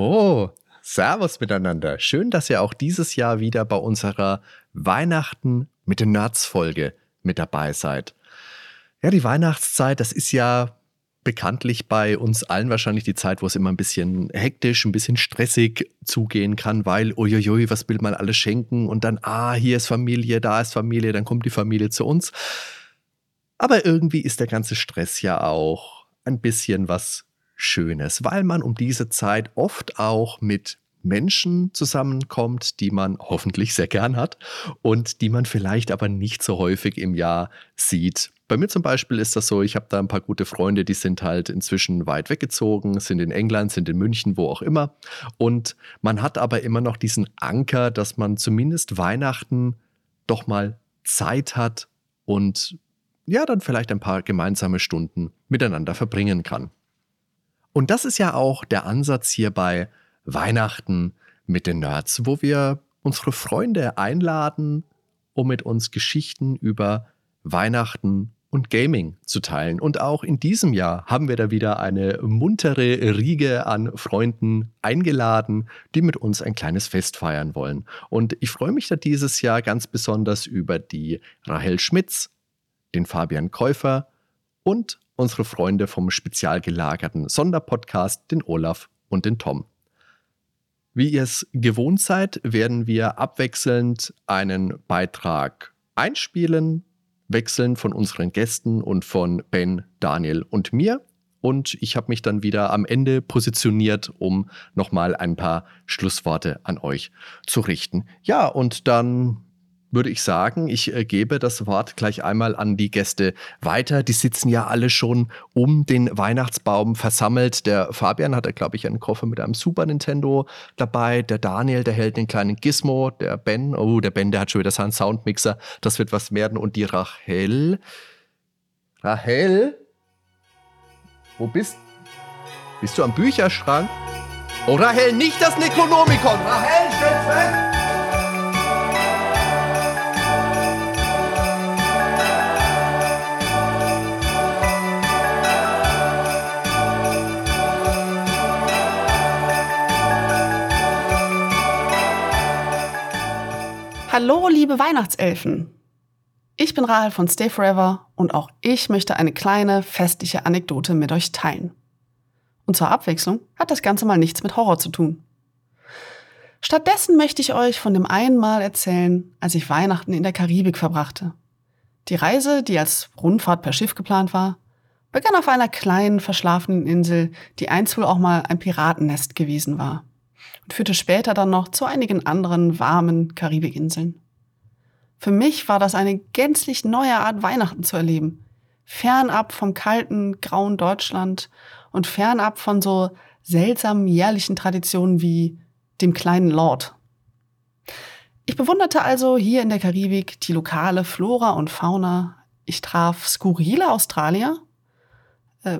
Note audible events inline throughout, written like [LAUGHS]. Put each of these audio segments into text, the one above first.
Oh, Servus miteinander. Schön, dass ihr auch dieses Jahr wieder bei unserer Weihnachten mit den Nerds Folge mit dabei seid. Ja, die Weihnachtszeit, das ist ja bekanntlich bei uns allen wahrscheinlich die Zeit, wo es immer ein bisschen hektisch, ein bisschen stressig zugehen kann, weil, uiuiui, was will man alles schenken und dann, ah, hier ist Familie, da ist Familie, dann kommt die Familie zu uns. Aber irgendwie ist der ganze Stress ja auch ein bisschen was Schönes, weil man um diese Zeit oft auch mit Menschen zusammenkommt, die man hoffentlich sehr gern hat und die man vielleicht aber nicht so häufig im Jahr sieht. Bei mir zum Beispiel ist das so, ich habe da ein paar gute Freunde, die sind halt inzwischen weit weggezogen, sind in England, sind in München, wo auch immer. Und man hat aber immer noch diesen Anker, dass man zumindest Weihnachten doch mal Zeit hat und ja, dann vielleicht ein paar gemeinsame Stunden miteinander verbringen kann. Und das ist ja auch der Ansatz hier bei Weihnachten mit den Nerds, wo wir unsere Freunde einladen, um mit uns Geschichten über Weihnachten und Gaming zu teilen. Und auch in diesem Jahr haben wir da wieder eine muntere Riege an Freunden eingeladen, die mit uns ein kleines Fest feiern wollen. Und ich freue mich da dieses Jahr ganz besonders über die Rahel Schmitz, den Fabian Käufer und unsere Freunde vom spezial gelagerten Sonderpodcast, den Olaf und den Tom. Wie ihr es gewohnt seid, werden wir abwechselnd einen Beitrag einspielen, wechseln von unseren Gästen und von Ben, Daniel und mir. Und ich habe mich dann wieder am Ende positioniert, um nochmal ein paar Schlussworte an euch zu richten. Ja, und dann würde ich sagen, ich äh, gebe das Wort gleich einmal an die Gäste weiter. Die sitzen ja alle schon um den Weihnachtsbaum versammelt. Der Fabian hat, glaube ich, einen Koffer mit einem Super Nintendo dabei. Der Daniel, der hält den kleinen Gizmo. Der Ben, oh, der Ben, der hat schon wieder seinen Soundmixer. Das wird was werden. Und die Rachel. Rachel? Wo bist Bist du am Bücherschrank? Oh, Rahel, nicht das Necronomicon! Rahel, stell's Hallo, liebe Weihnachtselfen! Ich bin Rahel von Stay Forever und auch ich möchte eine kleine festliche Anekdote mit euch teilen. Und zur Abwechslung hat das Ganze mal nichts mit Horror zu tun. Stattdessen möchte ich euch von dem einen Mal erzählen, als ich Weihnachten in der Karibik verbrachte. Die Reise, die als Rundfahrt per Schiff geplant war, begann auf einer kleinen, verschlafenen Insel, die einst wohl auch mal ein Piratennest gewesen war und führte später dann noch zu einigen anderen warmen Karibikinseln. Für mich war das eine gänzlich neue Art Weihnachten zu erleben. Fernab vom kalten, grauen Deutschland und fernab von so seltsamen jährlichen Traditionen wie dem kleinen Lord. Ich bewunderte also hier in der Karibik die lokale Flora und Fauna. Ich traf skurrile Australier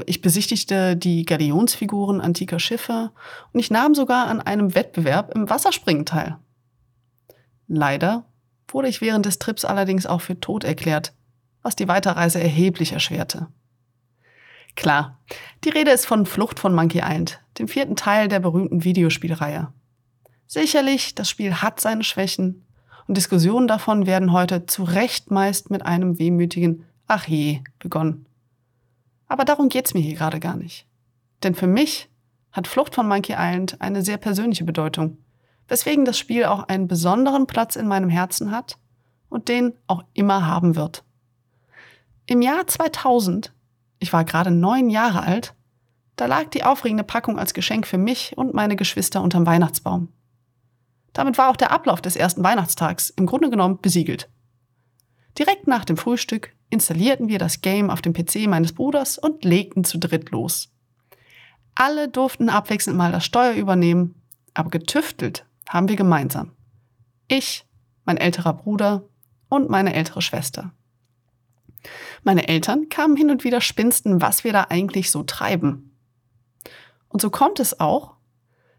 ich besichtigte die Galionsfiguren antiker Schiffe und ich nahm sogar an einem Wettbewerb im Wasserspringen teil. Leider wurde ich während des Trips allerdings auch für tot erklärt, was die Weiterreise erheblich erschwerte. Klar, die Rede ist von Flucht von Monkey Island, dem vierten Teil der berühmten Videospielreihe. Sicherlich, das Spiel hat seine Schwächen und Diskussionen davon werden heute zu Recht meist mit einem wehmütigen Ach je begonnen. Aber darum geht's mir hier gerade gar nicht. Denn für mich hat Flucht von Monkey Island eine sehr persönliche Bedeutung, weswegen das Spiel auch einen besonderen Platz in meinem Herzen hat und den auch immer haben wird. Im Jahr 2000, ich war gerade neun Jahre alt, da lag die aufregende Packung als Geschenk für mich und meine Geschwister unterm Weihnachtsbaum. Damit war auch der Ablauf des ersten Weihnachtstags im Grunde genommen besiegelt. Direkt nach dem Frühstück installierten wir das Game auf dem PC meines Bruders und legten zu dritt los. Alle durften abwechselnd mal das Steuer übernehmen, aber getüftelt haben wir gemeinsam. Ich, mein älterer Bruder und meine ältere Schwester. Meine Eltern kamen hin und wieder spinsten, was wir da eigentlich so treiben. Und so kommt es auch,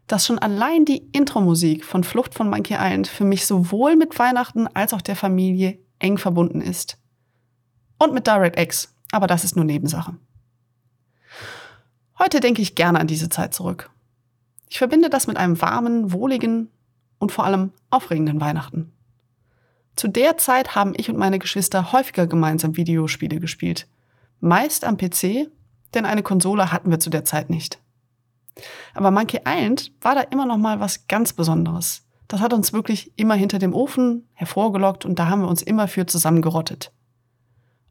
dass schon allein die Intro-Musik von Flucht von Monkey Island für mich sowohl mit Weihnachten als auch der Familie eng verbunden ist und mit DirectX, aber das ist nur Nebensache. Heute denke ich gerne an diese Zeit zurück. Ich verbinde das mit einem warmen, wohligen und vor allem aufregenden Weihnachten. Zu der Zeit haben ich und meine Geschwister häufiger gemeinsam Videospiele gespielt. Meist am PC, denn eine Konsole hatten wir zu der Zeit nicht. Aber Monkey Island war da immer noch mal was ganz Besonderes. Das hat uns wirklich immer hinter dem Ofen hervorgelockt und da haben wir uns immer für zusammengerottet.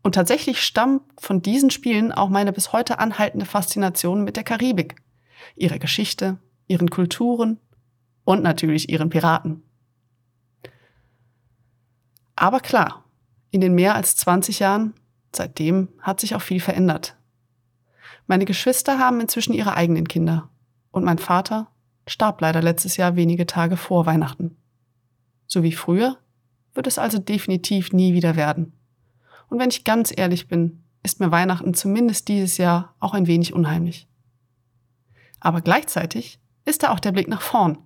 Und tatsächlich stammt von diesen Spielen auch meine bis heute anhaltende Faszination mit der Karibik, ihrer Geschichte, ihren Kulturen und natürlich ihren Piraten. Aber klar, in den mehr als 20 Jahren seitdem hat sich auch viel verändert. Meine Geschwister haben inzwischen ihre eigenen Kinder und mein Vater starb leider letztes Jahr wenige Tage vor Weihnachten. So wie früher wird es also definitiv nie wieder werden. Und wenn ich ganz ehrlich bin, ist mir Weihnachten zumindest dieses Jahr auch ein wenig unheimlich. Aber gleichzeitig ist da auch der Blick nach vorn.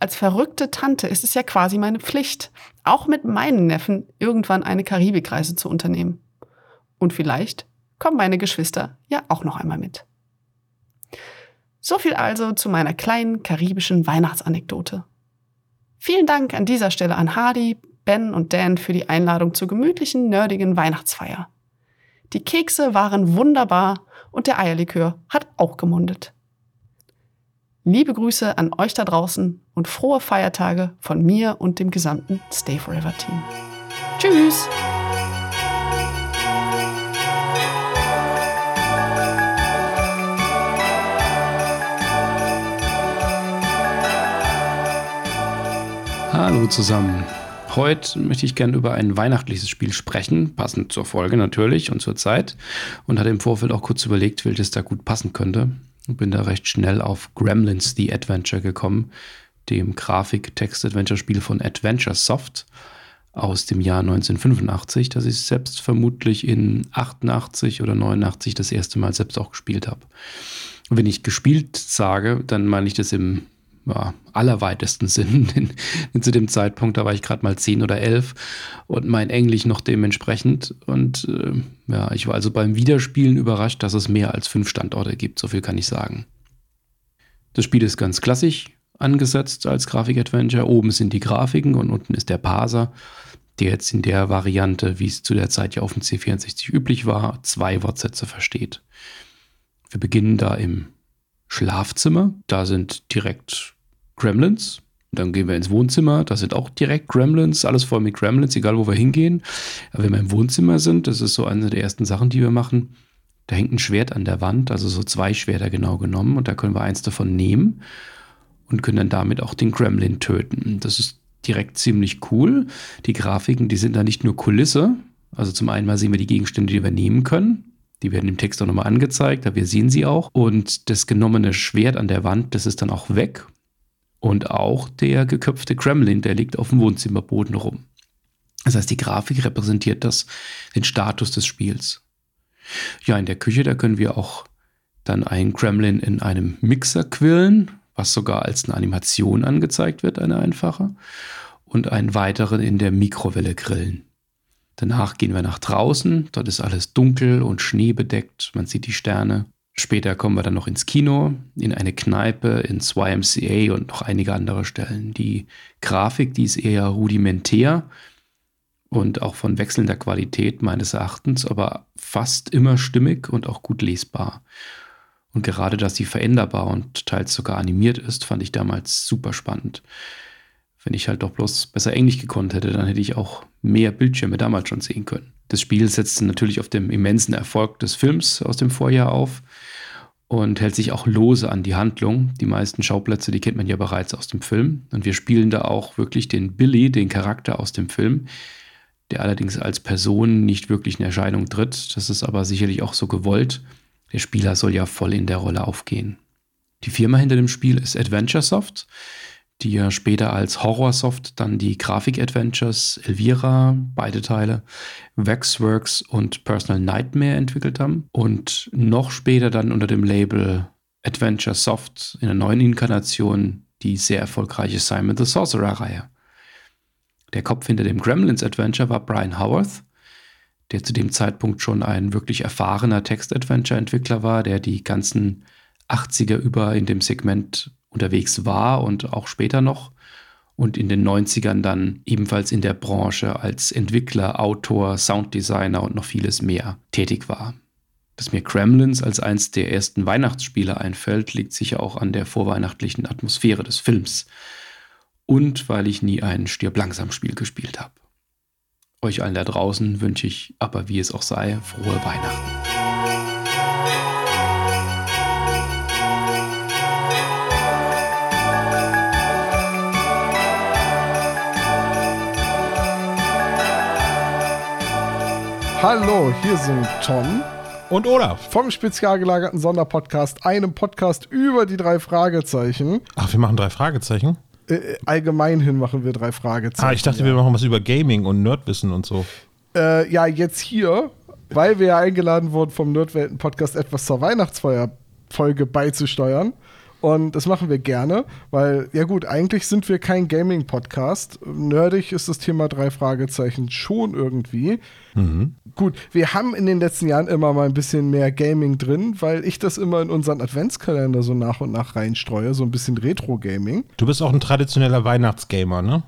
Als verrückte Tante ist es ja quasi meine Pflicht, auch mit meinen Neffen irgendwann eine Karibikreise zu unternehmen. Und vielleicht kommen meine Geschwister ja auch noch einmal mit. So viel also zu meiner kleinen karibischen Weihnachtsanekdote. Vielen Dank an dieser Stelle an Hardy, Ben und Dan für die Einladung zur gemütlichen, nerdigen Weihnachtsfeier. Die Kekse waren wunderbar und der Eierlikör hat auch gemundet. Liebe Grüße an euch da draußen und frohe Feiertage von mir und dem gesamten Stay Forever Team. Tschüss! Hallo zusammen. Heute möchte ich gerne über ein weihnachtliches Spiel sprechen, passend zur Folge natürlich und zur Zeit. Und hatte im Vorfeld auch kurz überlegt, welches da gut passen könnte. Und bin da recht schnell auf Gremlins The Adventure gekommen, dem Grafik-Text-Adventure-Spiel von Adventure Soft aus dem Jahr 1985, das ich selbst vermutlich in 88 oder 89 das erste Mal selbst auch gespielt habe. wenn ich gespielt sage, dann meine ich das im ja, allerweitesten Sinn. [LAUGHS] Denn, denn zu dem Zeitpunkt, da war ich gerade mal zehn oder elf und mein Englisch noch dementsprechend. Und äh, ja, ich war also beim Wiederspielen überrascht, dass es mehr als fünf Standorte gibt. So viel kann ich sagen. Das Spiel ist ganz klassisch angesetzt als Grafik-Adventure. Oben sind die Grafiken und unten ist der Parser, der jetzt in der Variante, wie es zu der Zeit ja auf dem C64 üblich war, zwei Wortsätze versteht. Wir beginnen da im Schlafzimmer. Da sind direkt Gremlins. Dann gehen wir ins Wohnzimmer, da sind auch direkt Gremlins, alles voll mit Gremlins, egal wo wir hingehen. Aber wenn wir im Wohnzimmer sind, das ist so eine der ersten Sachen, die wir machen, da hängt ein Schwert an der Wand, also so zwei Schwerter genau genommen. Und da können wir eins davon nehmen und können dann damit auch den Gremlin töten. Das ist direkt ziemlich cool. Die Grafiken, die sind da nicht nur Kulisse. Also zum einen mal sehen wir die Gegenstände, die wir nehmen können. Die werden im Text auch nochmal angezeigt, aber wir sehen sie auch. Und das genommene Schwert an der Wand, das ist dann auch weg. Und auch der geköpfte Kremlin, der liegt auf dem Wohnzimmerboden rum. Das heißt, die Grafik repräsentiert das, den Status des Spiels. Ja, in der Küche, da können wir auch dann einen Kremlin in einem Mixer quillen, was sogar als eine Animation angezeigt wird, eine einfache. Und einen weiteren in der Mikrowelle grillen. Danach gehen wir nach draußen, dort ist alles dunkel und schneebedeckt, man sieht die Sterne. Später kommen wir dann noch ins Kino, in eine Kneipe, ins YMCA und noch einige andere Stellen. Die Grafik, die ist eher rudimentär und auch von wechselnder Qualität meines Erachtens, aber fast immer stimmig und auch gut lesbar. Und gerade, dass sie veränderbar und teils sogar animiert ist, fand ich damals super spannend. Wenn ich halt doch bloß besser Englisch gekonnt hätte, dann hätte ich auch mehr Bildschirme damals schon sehen können. Das Spiel setzt natürlich auf dem immensen Erfolg des Films aus dem Vorjahr auf und hält sich auch lose an die Handlung. Die meisten Schauplätze, die kennt man ja bereits aus dem Film. Und wir spielen da auch wirklich den Billy, den Charakter aus dem Film, der allerdings als Person nicht wirklich in Erscheinung tritt. Das ist aber sicherlich auch so gewollt. Der Spieler soll ja voll in der Rolle aufgehen. Die Firma hinter dem Spiel ist Adventure Soft die ja später als Horrorsoft dann die Grafik-Adventures Elvira, beide Teile, Waxworks und Personal Nightmare entwickelt haben und noch später dann unter dem Label Adventure Soft in der neuen Inkarnation die sehr erfolgreiche Simon the Sorcerer-Reihe. Der Kopf hinter dem Gremlins Adventure war Brian Howarth, der zu dem Zeitpunkt schon ein wirklich erfahrener Text-Adventure-Entwickler war, der die ganzen 80er über in dem Segment unterwegs war und auch später noch und in den 90ern dann ebenfalls in der Branche als Entwickler, Autor, Sounddesigner und noch vieles mehr tätig war. Dass mir Kremlins als eins der ersten Weihnachtsspiele einfällt, liegt sicher auch an der vorweihnachtlichen Atmosphäre des Films. Und weil ich nie ein Stirb-Langsam-Spiel gespielt habe. Euch allen da draußen wünsche ich, aber wie es auch sei, frohe Weihnachten. Hallo, hier sind Tom Und Olaf. vom spezial gelagerten Sonderpodcast, einem Podcast über die drei Fragezeichen. Ach, wir machen drei Fragezeichen? Äh, allgemein hin machen wir drei Fragezeichen. Ah, ich dachte, ja. wir machen was über Gaming und Nerdwissen und so. Äh, ja, jetzt hier, weil wir ja eingeladen wurden vom Nerdwelten-Podcast etwas zur Weihnachtsfeuer-Folge beizusteuern. Und das machen wir gerne, weil, ja gut, eigentlich sind wir kein Gaming-Podcast. Nerdig ist das Thema drei Fragezeichen schon irgendwie. Gut, wir haben in den letzten Jahren immer mal ein bisschen mehr Gaming drin, weil ich das immer in unseren Adventskalender so nach und nach reinstreue, so ein bisschen Retro-Gaming. Du bist auch ein traditioneller Weihnachtsgamer, ne?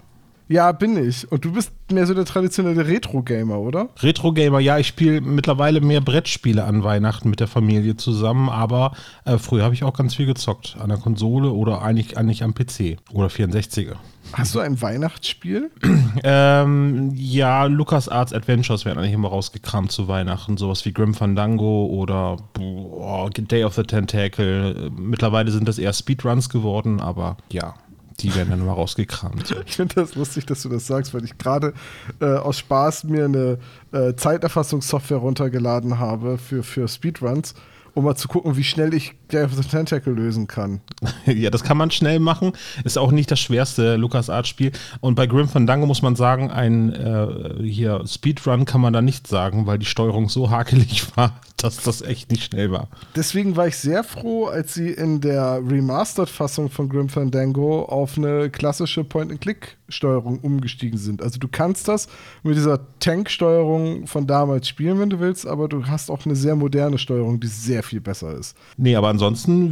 Ja, bin ich. Und du bist mehr so der traditionelle Retro-Gamer, oder? Retro-Gamer, ja, ich spiele mittlerweile mehr Brettspiele an Weihnachten mit der Familie zusammen, aber äh, früher habe ich auch ganz viel gezockt. An der Konsole oder eigentlich, eigentlich am PC oder 64er. Hast du ein Weihnachtsspiel? [CLEARS THROAT] Ähm, ja, LucasArts Adventures werden eigentlich immer rausgekramt zu Weihnachten. Sowas wie Grim Fandango oder boah, Day of the Tentacle. Mittlerweile sind das eher Speedruns geworden, aber ja, die werden dann immer rausgekramt. [LAUGHS] Ich finde das lustig, dass du das sagst, weil ich gerade äh, aus Spaß mir eine äh, Zeiterfassungssoftware runtergeladen habe für, für Speedruns, um mal zu gucken, wie schnell ich The Tentacle lösen kann. [LAUGHS] Ja, das kann man schnell machen. Ist auch nicht das schwerste LucasArts-Spiel. Und bei Grim Fandango muss man sagen, ein äh, hier Speedrun kann man da nicht sagen, weil die Steuerung so hakelig [LAUGHS] war, dass das echt nicht schnell war. Deswegen war ich sehr froh, als sie in der Remastered-Fassung von Grim Fandango auf eine klassische Point-and-Click-Steuerung umgestiegen sind. Also du kannst das mit dieser Tank-Steuerung von damals spielen, wenn du willst, aber du hast auch eine sehr moderne Steuerung, die sehr viel besser ist. Nee, aber ansonsten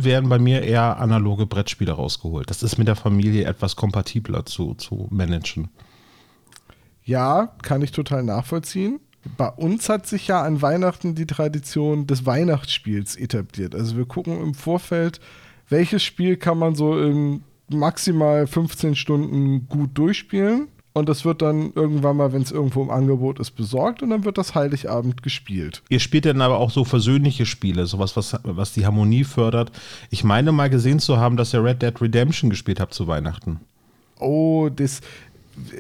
werden bei mir eher analoge Brettspiele rausgeholt. Das ist mit der Familie etwas kompatibler zu, zu managen. Ja, kann ich total nachvollziehen. Bei uns hat sich ja an Weihnachten die Tradition des Weihnachtsspiels etabliert. Also wir gucken im Vorfeld, welches Spiel kann man so in maximal 15 Stunden gut durchspielen. Und das wird dann irgendwann mal, wenn es irgendwo im Angebot ist, besorgt und dann wird das Heiligabend gespielt. Ihr spielt dann aber auch so versöhnliche Spiele, sowas, was, was die Harmonie fördert. Ich meine mal gesehen zu haben, dass ihr Red Dead Redemption gespielt habt zu Weihnachten. Oh, das,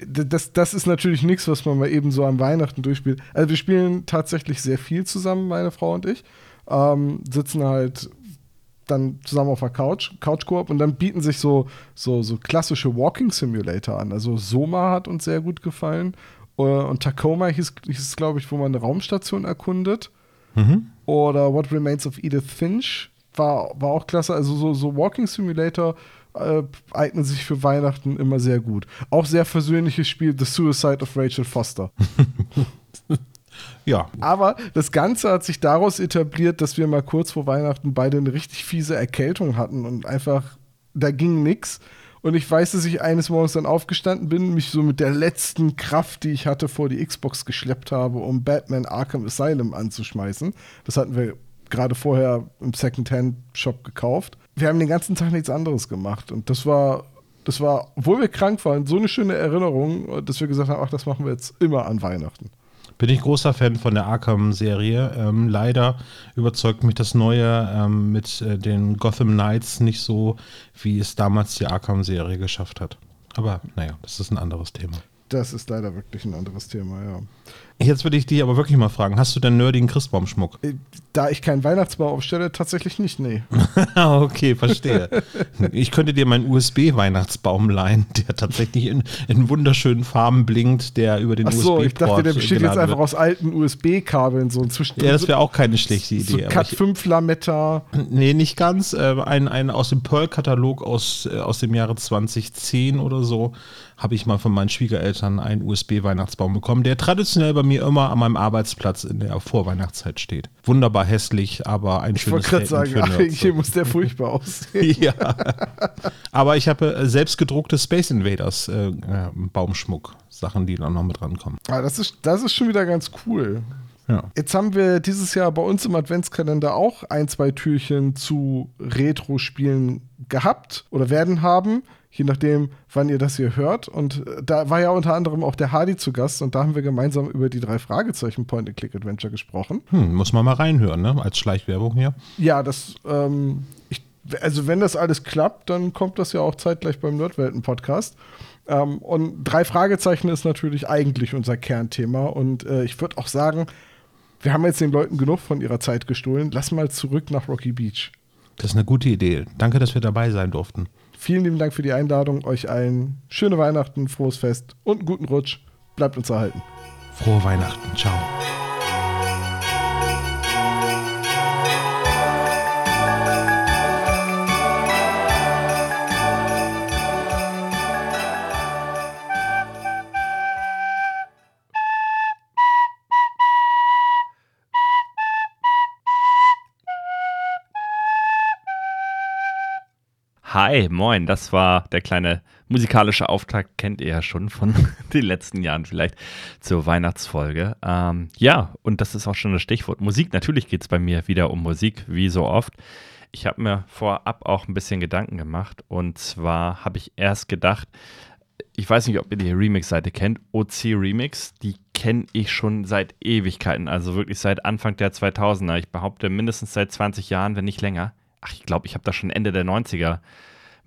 das, das ist natürlich nichts, was man mal eben so an Weihnachten durchspielt. Also wir spielen tatsächlich sehr viel zusammen, meine Frau und ich. Ähm, sitzen halt dann zusammen auf der Couch, Couch-Koop und dann bieten sich so, so, so klassische Walking Simulator an. Also Soma hat uns sehr gut gefallen. Äh, Und Tacoma hieß, hieß glaube ich, wo man eine Raumstation erkundet. Oder What Remains of Edith Finch war, war auch klasse. Also so, so Walking Simulator äh, eignen sich für Weihnachten immer sehr gut. Auch sehr versöhnliches Spiel, The Suicide of Rachel Foster. [LAUGHS] Ja, Aber das Ganze hat sich daraus etabliert, dass wir mal kurz vor Weihnachten beide eine richtig fiese Erkältung hatten und einfach, da ging nix. Und ich weiß, dass ich eines Morgens dann aufgestanden bin, mich so mit der letzten Kraft, die ich hatte, vor die Xbox geschleppt habe, um Batman Arkham Asylum anzuschmeißen. Das hatten wir gerade vorher im Second-Hand-Shop gekauft. Wir haben den ganzen Tag nichts anderes gemacht. Und das war, das war, obwohl wir krank waren, so eine schöne Erinnerung, dass wir gesagt haben, ach, das machen wir jetzt immer an Weihnachten. Bin ich großer Fan von der Arkham-Serie. Ähm, leider überzeugt mich das Neue ähm, mit äh, den Gotham Knights nicht so, wie es damals die Arkham-Serie geschafft hat. Aber naja, das ist ein anderes Thema. Das ist leider wirklich ein anderes Thema, ja. Jetzt würde ich dich aber wirklich mal fragen, hast du denn nerdigen Christbaumschmuck? Äh, Da ich keinen Weihnachtsbaum aufstelle, tatsächlich nicht, nee. [LAUGHS] Ah, okay, verstehe. Ich könnte dir meinen USB-Weihnachtsbaum leihen, der tatsächlich in, in wunderschönen Farben blinkt, der über den Ach so, ich dachte, USB-Port der besteht jetzt einfach wird. aus alten USB-Kabeln, so inzwischen. Ja, das wäre auch keine schlechte Idee. so Cat ich- 5 Lametta. Nee, nicht ganz. Äh, ein, ein aus dem Pearl-Katalog aus, äh, aus dem Jahre 2010 oder so habe ich mal von meinen Schwiegereltern Eltern einen USB-Weihnachtsbaum bekommen, der traditionell bei mir immer an meinem Arbeitsplatz in der Vorweihnachtszeit steht. Wunderbar hässlich, aber ein Ich schönes wollte gerade sagen, Nerds. hier muss der furchtbar aussehen. [LAUGHS] ja. Aber ich habe äh, selbstgedruckte Space Invaders äh, äh, Baumschmuck, Sachen, die dann noch mit rankommen. Ah, das, ist, das ist schon wieder ganz cool. Ja. Jetzt haben wir dieses Jahr bei uns im Adventskalender auch ein, zwei Türchen zu Retro-Spielen gehabt oder werden haben, je nachdem, wann ihr das hier hört. Und äh, da war ja unter anderem auch der Hardy zu Gast und da haben wir gemeinsam über die drei Fragezeichen Point-and-Click-Adventure gesprochen. Hm, muss man mal reinhören, ne? Als Schleichwerbung hier. Ja, das, ähm, ich, also wenn das alles klappt, dann kommt das ja auch zeitgleich beim Nerdwelten-Podcast. Ähm, und drei Fragezeichen ist natürlich eigentlich unser Kernthema. Und äh, ich würde auch sagen, wir haben jetzt den Leuten genug von ihrer Zeit gestohlen. Lass mal zurück nach Rocky Beach. Das ist eine gute Idee. Danke, dass wir dabei sein durften. Vielen lieben Dank für die Einladung. Euch allen schöne Weihnachten, frohes Fest und einen guten Rutsch. Bleibt uns erhalten. Frohe Weihnachten. Ciao. Hi, moin, das war der kleine musikalische Auftakt, kennt ihr ja schon von [LAUGHS] den letzten Jahren vielleicht zur Weihnachtsfolge. Ähm, ja, und das ist auch schon das Stichwort Musik. Natürlich geht es bei mir wieder um Musik, wie so oft. Ich habe mir vorab auch ein bisschen Gedanken gemacht und zwar habe ich erst gedacht, ich weiß nicht, ob ihr die Remix-Seite kennt, OC Remix, die kenne ich schon seit Ewigkeiten, also wirklich seit Anfang der 2000er. Ich behaupte mindestens seit 20 Jahren, wenn nicht länger. Ach, ich glaube, ich habe da schon Ende der 90er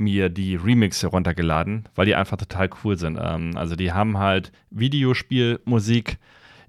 mir die Remixe runtergeladen, weil die einfach total cool sind. Ähm, also die haben halt Videospielmusik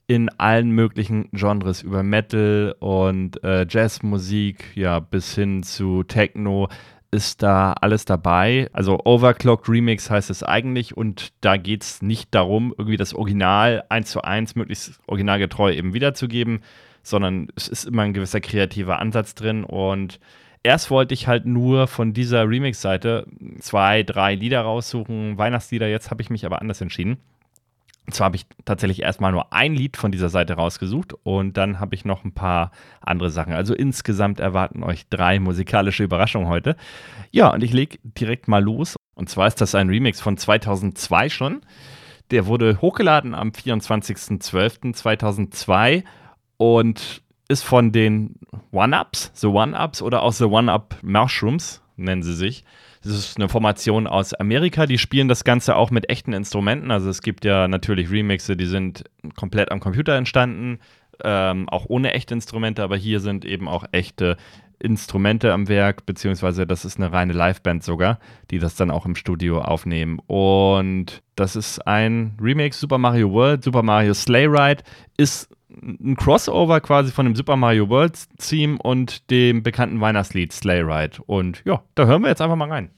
in allen möglichen Genres, über Metal und äh, Jazzmusik, ja, bis hin zu Techno ist da alles dabei. Also Overclocked Remix heißt es eigentlich und da geht es nicht darum, irgendwie das Original eins zu eins möglichst originalgetreu eben wiederzugeben, sondern es ist immer ein gewisser kreativer Ansatz drin und erst wollte ich halt nur von dieser Remix-Seite zwei, drei Lieder raussuchen, Weihnachtslieder, jetzt habe ich mich aber anders entschieden. Und zwar habe ich tatsächlich erstmal nur ein Lied von dieser Seite rausgesucht und dann habe ich noch ein paar andere Sachen. Also insgesamt erwarten euch drei musikalische Überraschungen heute. Ja, und ich lege direkt mal los. Und zwar ist das ein Remix von 2002 schon. Der wurde hochgeladen am 24.12.2002 und ist von den One-Ups, The One-Ups oder auch The One-Up Mushrooms, nennen sie sich. Das ist eine Formation aus Amerika, die spielen das Ganze auch mit echten Instrumenten. Also es gibt ja natürlich Remixe, die sind komplett am Computer entstanden, ähm, auch ohne echte Instrumente, aber hier sind eben auch echte Instrumente am Werk, beziehungsweise das ist eine reine Liveband sogar, die das dann auch im Studio aufnehmen. Und das ist ein Remix Super Mario World, Super Mario Sleigh Ride, ist ein Crossover quasi von dem Super Mario World Theme und dem bekannten Weihnachtslied Sleigh Ride. Und ja, da hören wir jetzt einfach mal rein.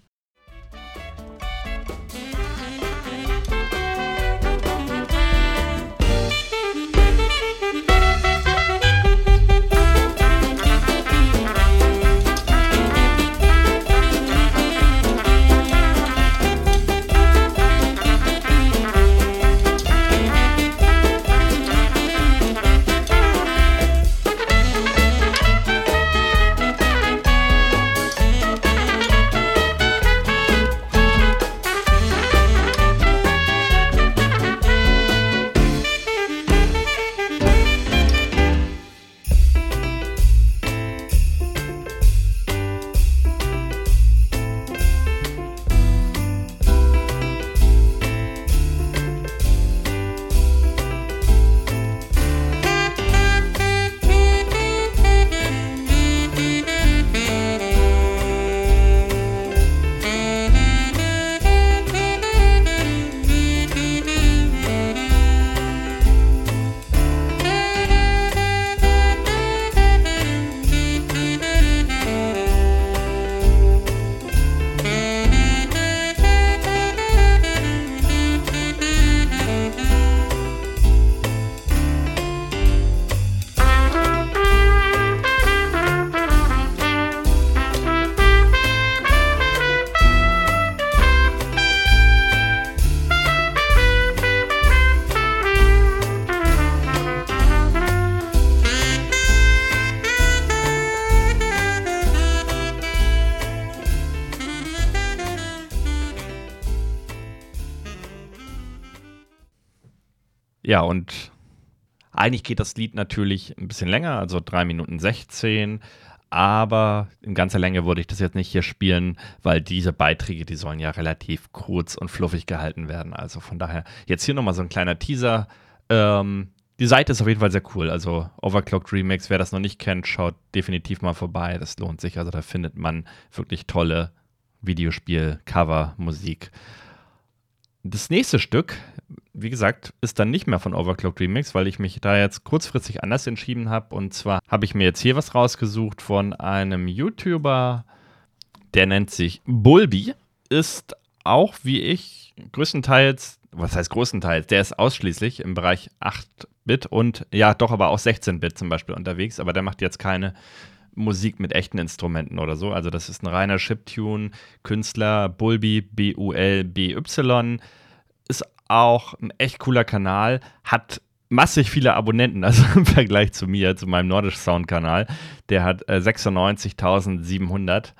Und eigentlich geht das Lied natürlich ein bisschen länger, also 3 Minuten 16, aber in ganzer Länge würde ich das jetzt nicht hier spielen, weil diese Beiträge, die sollen ja relativ kurz und fluffig gehalten werden. Also von daher jetzt hier nochmal so ein kleiner Teaser. Ähm, die Seite ist auf jeden Fall sehr cool. Also Overclocked Remix, wer das noch nicht kennt, schaut definitiv mal vorbei. Das lohnt sich. Also da findet man wirklich tolle Videospiel, Cover, Musik. Das nächste Stück, wie gesagt, ist dann nicht mehr von Overclocked Remix, weil ich mich da jetzt kurzfristig anders entschieden habe. Und zwar habe ich mir jetzt hier was rausgesucht von einem YouTuber, der nennt sich Bulby, ist auch wie ich größtenteils, was heißt größtenteils, der ist ausschließlich im Bereich 8-Bit und ja, doch aber auch 16-Bit zum Beispiel unterwegs, aber der macht jetzt keine Musik mit echten Instrumenten oder so. Also das ist ein reiner Chiptune-Künstler, Bulby, B-U-L-B-Y. Ist auch ein echt cooler Kanal, hat massig viele Abonnenten, [LAUGHS] also im Vergleich zu mir, zu meinem Nordisch Sound-Kanal. Der hat äh, 96.700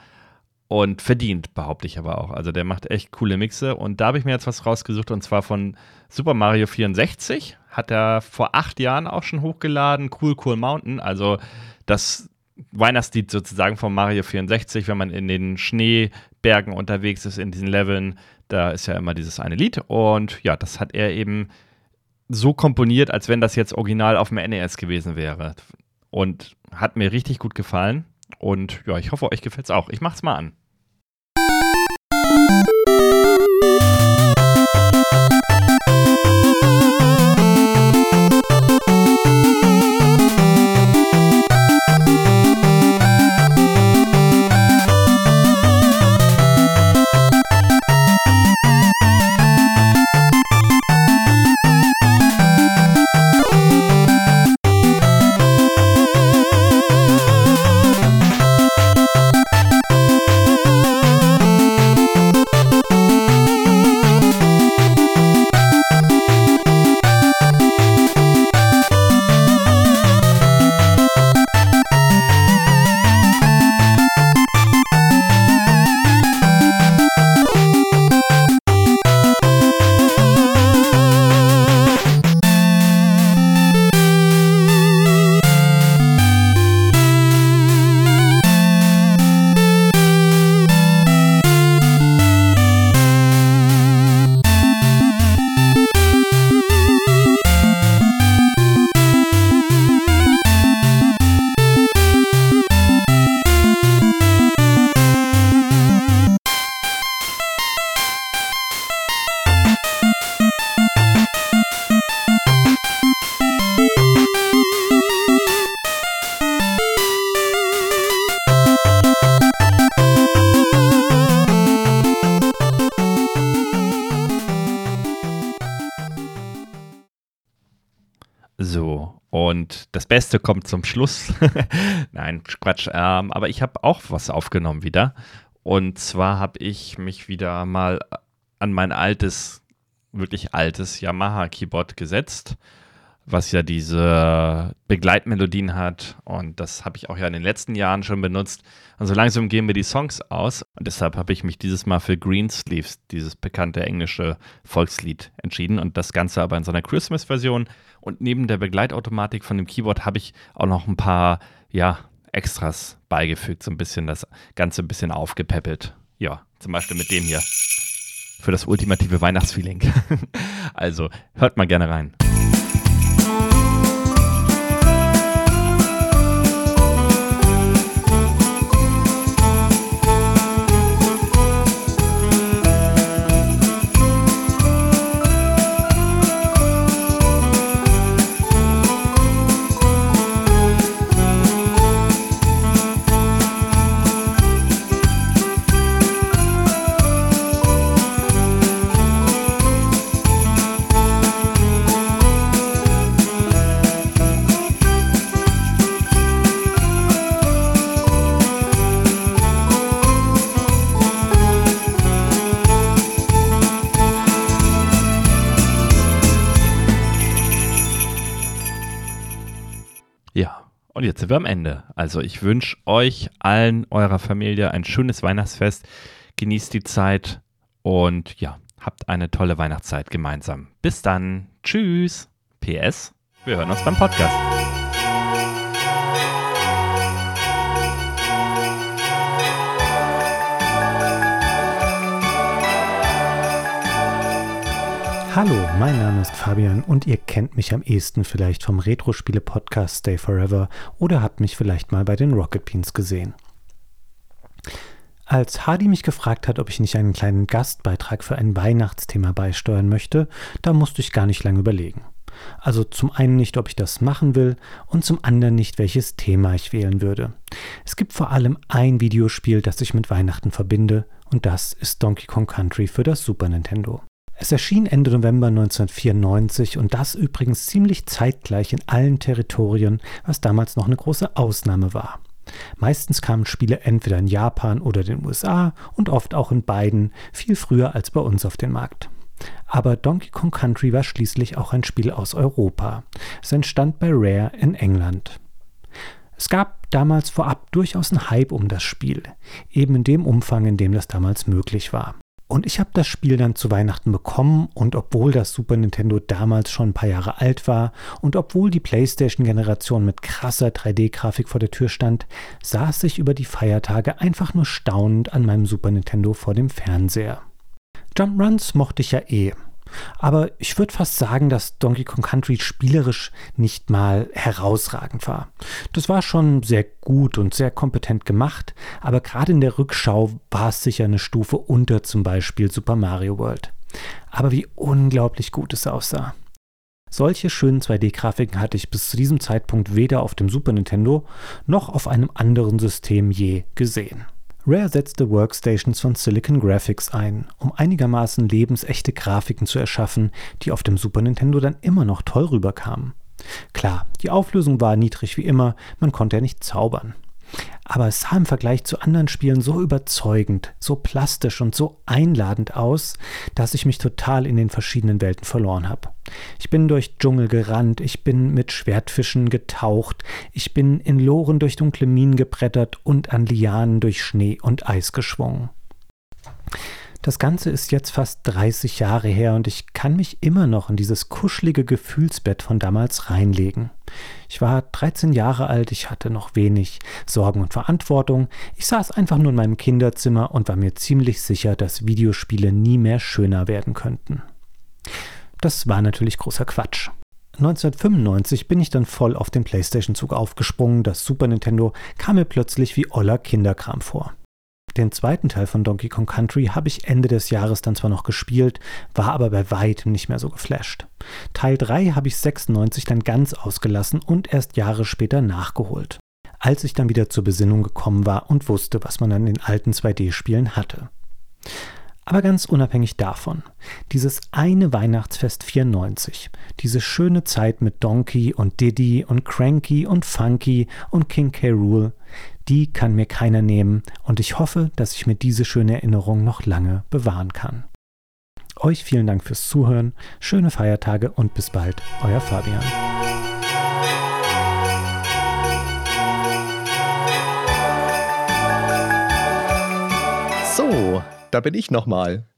und verdient, behaupte ich aber auch. Also der macht echt coole Mixe und da habe ich mir jetzt was rausgesucht und zwar von Super Mario 64. Hat er vor acht Jahren auch schon hochgeladen, Cool Cool Mountain. Also das Weihnachtslied sozusagen von Mario 64, wenn man in den Schneebergen unterwegs ist, in diesen Leveln, da ist ja immer dieses eine Lied. Und ja, das hat er eben so komponiert, als wenn das jetzt original auf dem NES gewesen wäre. Und hat mir richtig gut gefallen. Und ja, ich hoffe, euch gefällt es auch. Ich mach's mal an. Beste kommt zum Schluss. [LAUGHS] Nein, Quatsch. Ähm, aber ich habe auch was aufgenommen wieder. Und zwar habe ich mich wieder mal an mein altes, wirklich altes Yamaha-Keyboard gesetzt, was ja diese Begleitmelodien hat. Und das habe ich auch ja in den letzten Jahren schon benutzt. Und so langsam gehen mir die Songs aus. Und deshalb habe ich mich dieses Mal für Greensleeves, dieses bekannte englische Volkslied, entschieden. Und das Ganze aber in so einer Christmas-Version. Und neben der Begleitautomatik von dem Keyboard habe ich auch noch ein paar, ja, Extras beigefügt. So ein bisschen das Ganze ein bisschen aufgepäppelt. Ja, zum Beispiel mit dem hier. Für das ultimative Weihnachtsfeeling. [LAUGHS] also, hört mal gerne rein. Und jetzt sind wir am Ende. Also ich wünsche euch allen eurer Familie ein schönes Weihnachtsfest. Genießt die Zeit und ja, habt eine tolle Weihnachtszeit gemeinsam. Bis dann. Tschüss. PS, wir hören uns beim Podcast. Hallo, mein Name ist Fabian und ihr kennt mich am ehesten vielleicht vom Retro-Spiele-Podcast Stay Forever oder habt mich vielleicht mal bei den Rocket Beans gesehen. Als Hardy mich gefragt hat, ob ich nicht einen kleinen Gastbeitrag für ein Weihnachtsthema beisteuern möchte, da musste ich gar nicht lange überlegen. Also zum einen nicht, ob ich das machen will und zum anderen nicht, welches Thema ich wählen würde. Es gibt vor allem ein Videospiel, das ich mit Weihnachten verbinde und das ist Donkey Kong Country für das Super Nintendo. Es erschien Ende November 1994 und das übrigens ziemlich zeitgleich in allen Territorien, was damals noch eine große Ausnahme war. Meistens kamen Spiele entweder in Japan oder den USA und oft auch in beiden viel früher als bei uns auf den Markt. Aber Donkey Kong Country war schließlich auch ein Spiel aus Europa. Es entstand bei Rare in England. Es gab damals vorab durchaus einen Hype um das Spiel, eben in dem Umfang, in dem das damals möglich war. Und ich habe das Spiel dann zu Weihnachten bekommen und obwohl das Super Nintendo damals schon ein paar Jahre alt war und obwohl die PlayStation-Generation mit krasser 3D-Grafik vor der Tür stand, saß ich über die Feiertage einfach nur staunend an meinem Super Nintendo vor dem Fernseher. Jump-Runs mochte ich ja eh aber ich würde fast sagen, dass Donkey Kong Country spielerisch nicht mal herausragend war. Das war schon sehr gut und sehr kompetent gemacht, aber gerade in der Rückschau war es sicher eine Stufe unter zum Beispiel Super Mario World. Aber wie unglaublich gut es aussah. Solche schönen 2D-Grafiken hatte ich bis zu diesem Zeitpunkt weder auf dem Super Nintendo noch auf einem anderen System je gesehen. Rare setzte Workstations von Silicon Graphics ein, um einigermaßen lebensechte Grafiken zu erschaffen, die auf dem Super Nintendo dann immer noch toll rüberkamen. Klar, die Auflösung war niedrig wie immer, man konnte ja nicht zaubern aber es sah im Vergleich zu anderen Spielen so überzeugend, so plastisch und so einladend aus, dass ich mich total in den verschiedenen Welten verloren habe. Ich bin durch Dschungel gerannt, ich bin mit Schwertfischen getaucht, ich bin in Loren durch dunkle Minen gebrettert und an Lianen durch Schnee und Eis geschwungen. Das Ganze ist jetzt fast 30 Jahre her und ich kann mich immer noch in dieses kuschelige Gefühlsbett von damals reinlegen. Ich war 13 Jahre alt, ich hatte noch wenig Sorgen und Verantwortung. Ich saß einfach nur in meinem Kinderzimmer und war mir ziemlich sicher, dass Videospiele nie mehr schöner werden könnten. Das war natürlich großer Quatsch. 1995 bin ich dann voll auf den PlayStation-Zug aufgesprungen. Das Super Nintendo kam mir plötzlich wie oller Kinderkram vor. Den zweiten Teil von Donkey Kong Country habe ich Ende des Jahres dann zwar noch gespielt, war aber bei weitem nicht mehr so geflasht. Teil 3 habe ich 96 dann ganz ausgelassen und erst Jahre später nachgeholt, als ich dann wieder zur Besinnung gekommen war und wusste, was man an den alten 2D-Spielen hatte. Aber ganz unabhängig davon, dieses eine Weihnachtsfest 94, diese schöne Zeit mit Donkey und Diddy und Cranky und Funky und King K. Rool, die kann mir keiner nehmen und ich hoffe, dass ich mir diese schöne Erinnerung noch lange bewahren kann. Euch vielen Dank fürs Zuhören, schöne Feiertage und bis bald, euer Fabian. So, da bin ich nochmal.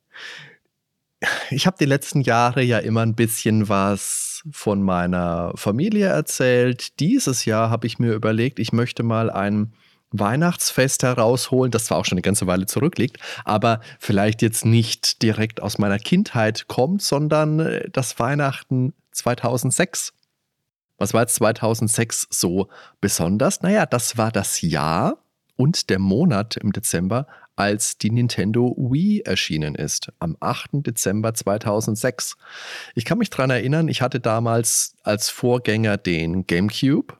Ich habe die letzten Jahre ja immer ein bisschen was von meiner Familie erzählt. Dieses Jahr habe ich mir überlegt, ich möchte mal ein Weihnachtsfest herausholen, das zwar auch schon eine ganze Weile zurückliegt, aber vielleicht jetzt nicht direkt aus meiner Kindheit kommt, sondern äh, das Weihnachten 2006. Was war jetzt 2006 so besonders? Naja, das war das Jahr und der Monat im Dezember, als die Nintendo Wii erschienen ist, am 8. Dezember 2006. Ich kann mich daran erinnern, ich hatte damals als Vorgänger den GameCube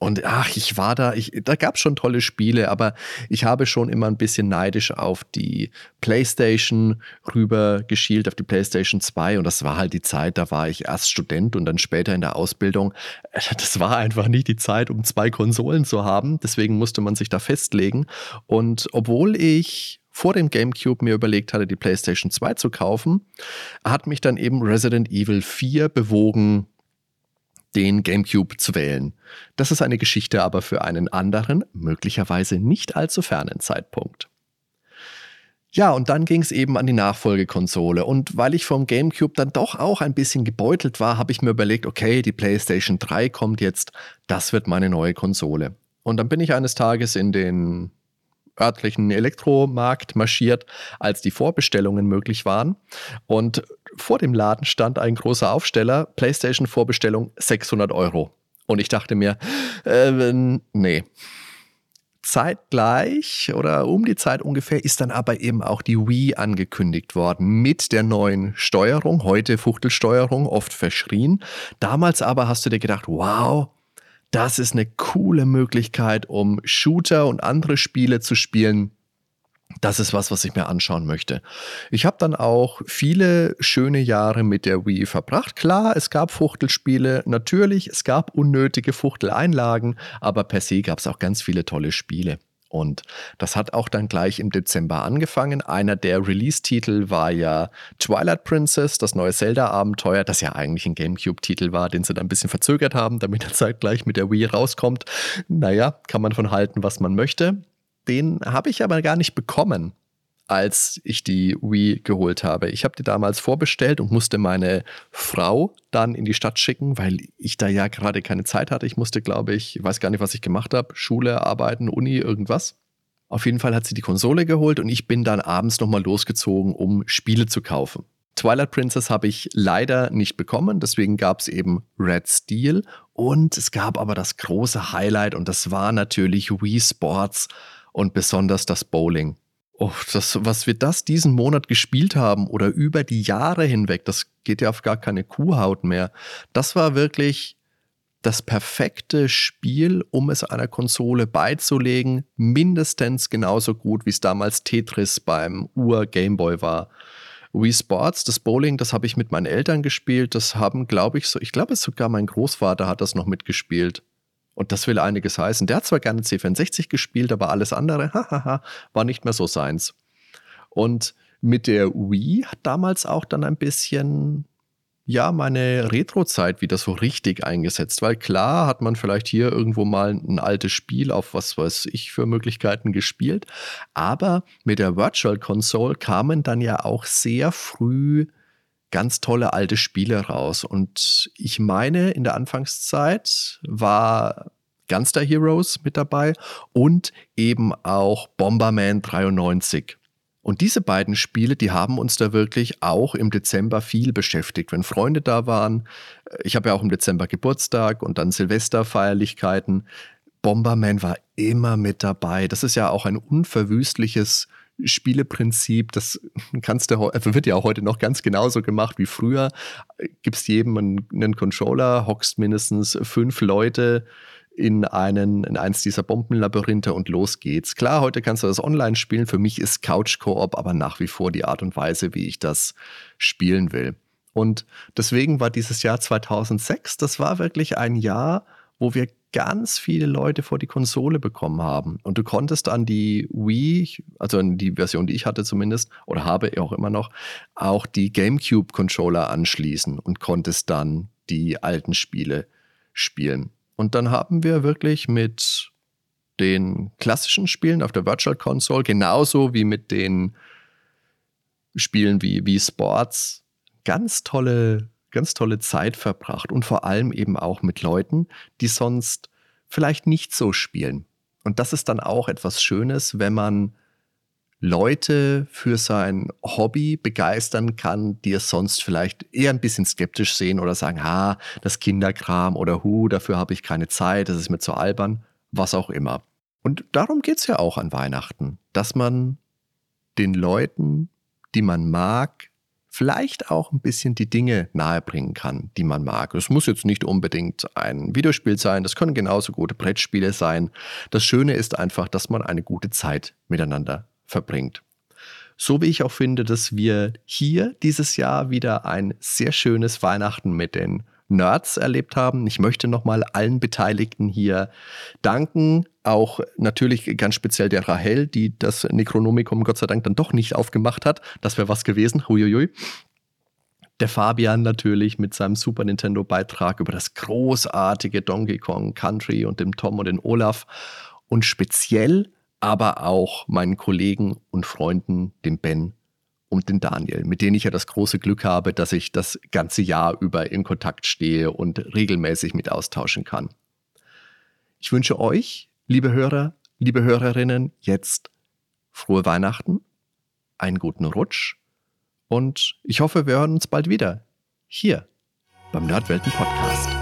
und ach, ich war da, ich, da gab es schon tolle Spiele, aber ich habe schon immer ein bisschen neidisch auf die PlayStation rüber geschielt, auf die PlayStation 2. Und das war halt die Zeit, da war ich erst Student und dann später in der Ausbildung. [LAUGHS] Das war einfach nicht die Zeit, um zwei Konsolen zu haben. Deswegen musste man sich da festlegen. Und obwohl ich vor dem GameCube mir überlegt hatte, die PlayStation 2 zu kaufen, hat mich dann eben Resident Evil 4 bewogen, den GameCube zu wählen. Das ist eine Geschichte aber für einen anderen, möglicherweise nicht allzu fernen Zeitpunkt. Ja, und dann ging es eben an die Nachfolgekonsole. Und weil ich vom GameCube dann doch auch ein bisschen gebeutelt war, habe ich mir überlegt, okay, die PlayStation 3 kommt jetzt, das wird meine neue Konsole. Und dann bin ich eines Tages in den örtlichen Elektromarkt marschiert, als die Vorbestellungen möglich waren. Und vor dem Laden stand ein großer Aufsteller, PlayStation Vorbestellung 600 Euro. Und ich dachte mir, äh, nee. Zeitgleich oder um die Zeit ungefähr ist dann aber eben auch die Wii angekündigt worden mit der neuen Steuerung, heute Fuchtelsteuerung, oft verschrien. Damals aber hast du dir gedacht, wow, das ist eine coole Möglichkeit, um Shooter und andere Spiele zu spielen. Das ist was, was ich mir anschauen möchte. Ich habe dann auch viele schöne Jahre mit der Wii verbracht. Klar, es gab Fuchtelspiele, natürlich, es gab unnötige Fuchteleinlagen, aber per se gab es auch ganz viele tolle Spiele. Und das hat auch dann gleich im Dezember angefangen. Einer der Release-Titel war ja Twilight Princess, das neue Zelda-Abenteuer, das ja eigentlich ein GameCube-Titel war, den sie dann ein bisschen verzögert haben, damit er zeitgleich mit der Wii rauskommt. Naja, kann man von halten, was man möchte. Den habe ich aber gar nicht bekommen als ich die Wii geholt habe. Ich habe die damals vorbestellt und musste meine Frau dann in die Stadt schicken, weil ich da ja gerade keine Zeit hatte. Ich musste, glaube ich, ich weiß gar nicht, was ich gemacht habe, Schule, Arbeiten, Uni, irgendwas. Auf jeden Fall hat sie die Konsole geholt und ich bin dann abends nochmal losgezogen, um Spiele zu kaufen. Twilight Princess habe ich leider nicht bekommen, deswegen gab es eben Red Steel und es gab aber das große Highlight und das war natürlich Wii Sports und besonders das Bowling. Oh, das, was wir das diesen Monat gespielt haben oder über die Jahre hinweg, das geht ja auf gar keine Kuhhaut mehr. Das war wirklich das perfekte Spiel, um es einer Konsole beizulegen, mindestens genauso gut, wie es damals Tetris beim Ur-Gameboy war. Wii Sports, das Bowling, das habe ich mit meinen Eltern gespielt. Das haben, glaube ich, so, ich glaube sogar mein Großvater hat das noch mitgespielt. Und das will einiges heißen. Der hat zwar gerne C64 gespielt, aber alles andere, [LAUGHS] hahaha, war nicht mehr so seins. Und mit der Wii hat damals auch dann ein bisschen, ja, meine Retro-Zeit wieder so richtig eingesetzt. Weil klar hat man vielleicht hier irgendwo mal ein altes Spiel auf was weiß ich für Möglichkeiten gespielt. Aber mit der Virtual Console kamen dann ja auch sehr früh ganz tolle alte Spiele raus. Und ich meine, in der Anfangszeit war Gunster Heroes mit dabei und eben auch Bomberman 93. Und diese beiden Spiele, die haben uns da wirklich auch im Dezember viel beschäftigt, wenn Freunde da waren. Ich habe ja auch im Dezember Geburtstag und dann Silvesterfeierlichkeiten. Bomberman war immer mit dabei. Das ist ja auch ein unverwüstliches Spieleprinzip, das kannst du, also wird ja auch heute noch ganz genauso gemacht wie früher. Gibst jedem einen, Controller, hockst mindestens fünf Leute in einen, in eins dieser Bombenlabyrinthe und los geht's. Klar, heute kannst du das online spielen. Für mich ist Couch Koop aber nach wie vor die Art und Weise, wie ich das spielen will. Und deswegen war dieses Jahr 2006, das war wirklich ein Jahr, wo wir ganz viele Leute vor die Konsole bekommen haben. Und du konntest an die Wii, also an die Version, die ich hatte zumindest, oder habe auch immer noch, auch die GameCube-Controller anschließen und konntest dann die alten Spiele spielen. Und dann haben wir wirklich mit den klassischen Spielen auf der Virtual Console, genauso wie mit den Spielen wie, wie Sports, ganz tolle ganz tolle Zeit verbracht und vor allem eben auch mit Leuten, die sonst vielleicht nicht so spielen. Und das ist dann auch etwas Schönes, wenn man Leute für sein Hobby begeistern kann, die es sonst vielleicht eher ein bisschen skeptisch sehen oder sagen, ha, das Kinderkram oder hu, dafür habe ich keine Zeit, das ist mir zu albern, was auch immer. Und darum geht es ja auch an Weihnachten, dass man den Leuten, die man mag, vielleicht auch ein bisschen die Dinge nahebringen kann, die man mag. Es muss jetzt nicht unbedingt ein Videospiel sein, das können genauso gute Brettspiele sein. Das Schöne ist einfach, dass man eine gute Zeit miteinander verbringt. So wie ich auch finde, dass wir hier dieses Jahr wieder ein sehr schönes Weihnachten mit den Nerds erlebt haben. Ich möchte nochmal allen Beteiligten hier danken. Auch natürlich ganz speziell der Rahel, die das Necronomicon Gott sei Dank dann doch nicht aufgemacht hat. Das wäre was gewesen. Huiuiui. Der Fabian natürlich mit seinem Super Nintendo Beitrag über das großartige Donkey Kong Country und dem Tom und den Olaf. Und speziell aber auch meinen Kollegen und Freunden, dem Ben und den Daniel, mit denen ich ja das große Glück habe, dass ich das ganze Jahr über in Kontakt stehe und regelmäßig mit austauschen kann. Ich wünsche euch, liebe Hörer, liebe Hörerinnen, jetzt frohe Weihnachten, einen guten Rutsch und ich hoffe, wir hören uns bald wieder hier beim Nerdwelten Podcast.